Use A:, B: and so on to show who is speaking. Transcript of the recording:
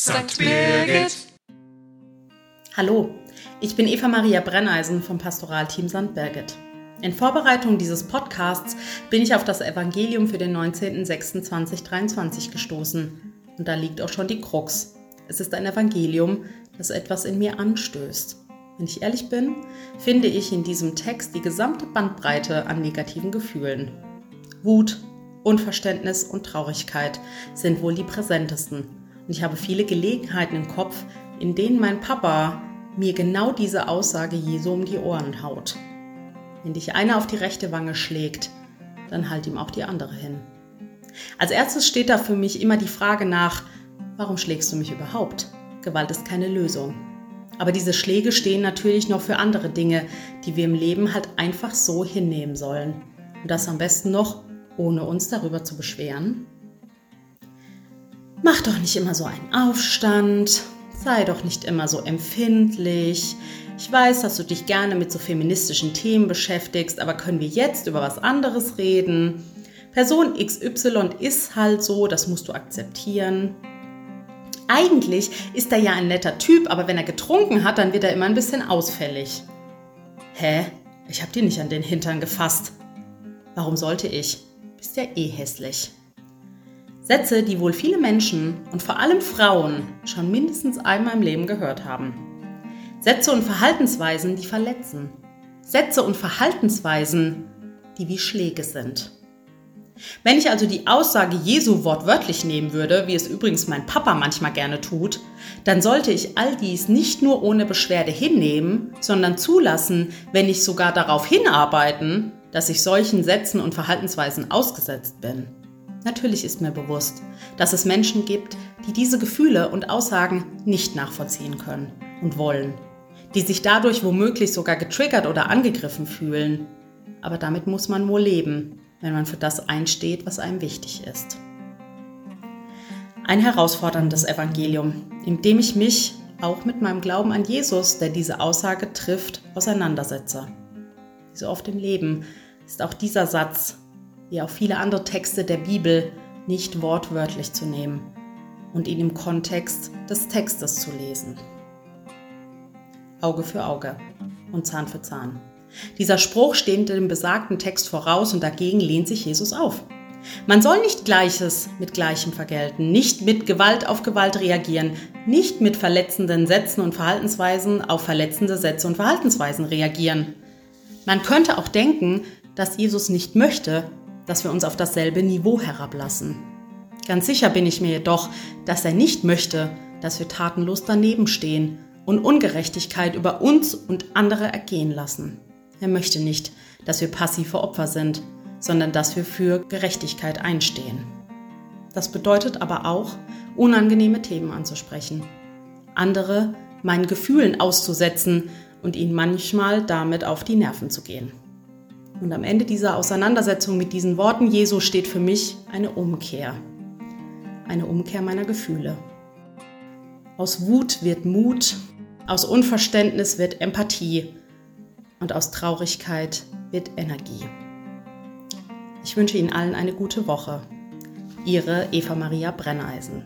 A: St. Birgit.
B: Hallo, ich bin Eva Maria Brenneisen vom Pastoralteam St. Birgit. In Vorbereitung dieses Podcasts bin ich auf das Evangelium für den 19.06.2023 gestoßen. Und da liegt auch schon die Krux. Es ist ein Evangelium, das etwas in mir anstößt. Wenn ich ehrlich bin, finde ich in diesem Text die gesamte Bandbreite an negativen Gefühlen. Wut, Unverständnis und Traurigkeit sind wohl die präsentesten. Und ich habe viele Gelegenheiten im Kopf, in denen mein Papa mir genau diese Aussage Jesu um die Ohren haut. Wenn dich einer auf die rechte Wange schlägt, dann halt ihm auch die andere hin. Als erstes steht da für mich immer die Frage nach, warum schlägst du mich überhaupt? Gewalt ist keine Lösung. Aber diese Schläge stehen natürlich noch für andere Dinge, die wir im Leben halt einfach so hinnehmen sollen. Und das am besten noch, ohne uns darüber zu beschweren. Mach doch nicht immer so einen Aufstand, sei doch nicht immer so empfindlich. Ich weiß, dass du dich gerne mit so feministischen Themen beschäftigst, aber können wir jetzt über was anderes reden? Person XY ist halt so, das musst du akzeptieren. Eigentlich ist er ja ein netter Typ, aber wenn er getrunken hat, dann wird er immer ein bisschen ausfällig. Hä? Ich hab dir nicht an den Hintern gefasst. Warum sollte ich? Bist ja eh hässlich. Sätze, die wohl viele Menschen und vor allem Frauen schon mindestens einmal im Leben gehört haben. Sätze und Verhaltensweisen, die verletzen. Sätze und Verhaltensweisen, die wie Schläge sind. Wenn ich also die Aussage Jesu wortwörtlich nehmen würde, wie es übrigens mein Papa manchmal gerne tut, dann sollte ich all dies nicht nur ohne Beschwerde hinnehmen, sondern zulassen, wenn nicht sogar darauf hinarbeiten, dass ich solchen Sätzen und Verhaltensweisen ausgesetzt bin. Natürlich ist mir bewusst, dass es Menschen gibt, die diese Gefühle und Aussagen nicht nachvollziehen können und wollen, die sich dadurch womöglich sogar getriggert oder angegriffen fühlen. Aber damit muss man wohl leben, wenn man für das einsteht, was einem wichtig ist. Ein herausforderndes Evangelium, in dem ich mich auch mit meinem Glauben an Jesus, der diese Aussage trifft, auseinandersetze. Wie so oft im Leben ist auch dieser Satz wie auch viele andere Texte der Bibel, nicht wortwörtlich zu nehmen und ihn im Kontext des Textes zu lesen. Auge für Auge und Zahn für Zahn. Dieser Spruch steht dem besagten Text voraus und dagegen lehnt sich Jesus auf. Man soll nicht Gleiches mit Gleichem vergelten, nicht mit Gewalt auf Gewalt reagieren, nicht mit verletzenden Sätzen und Verhaltensweisen auf verletzende Sätze und Verhaltensweisen reagieren. Man könnte auch denken, dass Jesus nicht möchte, dass wir uns auf dasselbe Niveau herablassen. Ganz sicher bin ich mir jedoch, dass er nicht möchte, dass wir tatenlos daneben stehen und Ungerechtigkeit über uns und andere ergehen lassen. Er möchte nicht, dass wir passive Opfer sind, sondern dass wir für Gerechtigkeit einstehen. Das bedeutet aber auch, unangenehme Themen anzusprechen, andere meinen Gefühlen auszusetzen und ihnen manchmal damit auf die Nerven zu gehen. Und am Ende dieser Auseinandersetzung mit diesen Worten Jesu steht für mich eine Umkehr. Eine Umkehr meiner Gefühle. Aus Wut wird Mut, aus Unverständnis wird Empathie und aus Traurigkeit wird Energie. Ich wünsche Ihnen allen eine gute Woche. Ihre Eva Maria Brenneisen.